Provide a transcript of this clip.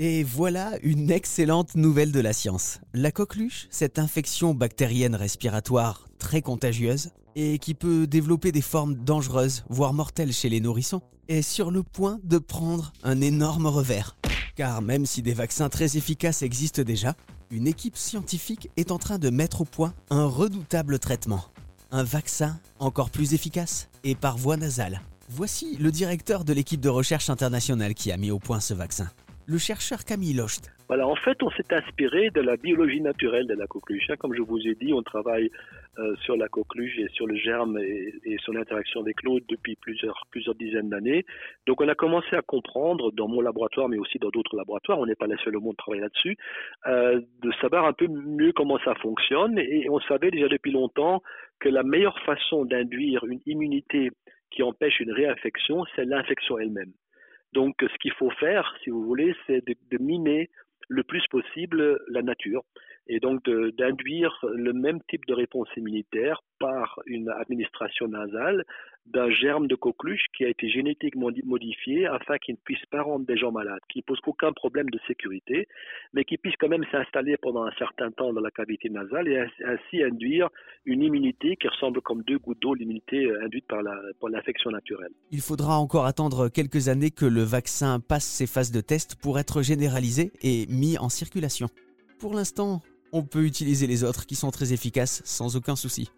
Et voilà une excellente nouvelle de la science. La coqueluche, cette infection bactérienne respiratoire très contagieuse et qui peut développer des formes dangereuses, voire mortelles chez les nourrissons, est sur le point de prendre un énorme revers. Car même si des vaccins très efficaces existent déjà, une équipe scientifique est en train de mettre au point un redoutable traitement. Un vaccin encore plus efficace et par voie nasale. Voici le directeur de l'équipe de recherche internationale qui a mis au point ce vaccin le chercheur Camille Locht. Voilà, en fait, on s'est inspiré de la biologie naturelle de la coqueluche. Hein. Comme je vous ai dit, on travaille euh, sur la coqueluche et sur le germe et, son interaction avec l'eau depuis plusieurs, plusieurs dizaines d'années. Donc, on a commencé à comprendre dans mon laboratoire, mais aussi dans d'autres laboratoires, on n'est pas les seuls au monde à travailler là-dessus, euh, de savoir un peu mieux comment ça fonctionne. Et on savait déjà depuis longtemps que la meilleure façon d'induire une immunité qui empêche une réinfection, c'est l'infection elle-même. Donc, ce qu'il faut faire, si vous voulez, c'est de, miner le plus possible la nature et donc d'induire le même type de réponse immunitaire par une administration nasale d'un germe de coqueluche qui a été génétiquement modifié afin qu'il ne puisse pas rendre des gens malades, qui ne pose aucun problème de sécurité, mais qui puisse quand même s'installer pendant un certain temps dans la cavité nasale et ainsi induire une immunité qui ressemble comme deux gouttes d'eau l'immunité euh, induite par l'infection naturelle. Il faudra encore attendre quelques années que le vaccin passe ses phases de test pour être généralisé et mis en circulation. Pour l'instant, on peut utiliser les autres qui sont très efficaces sans aucun souci.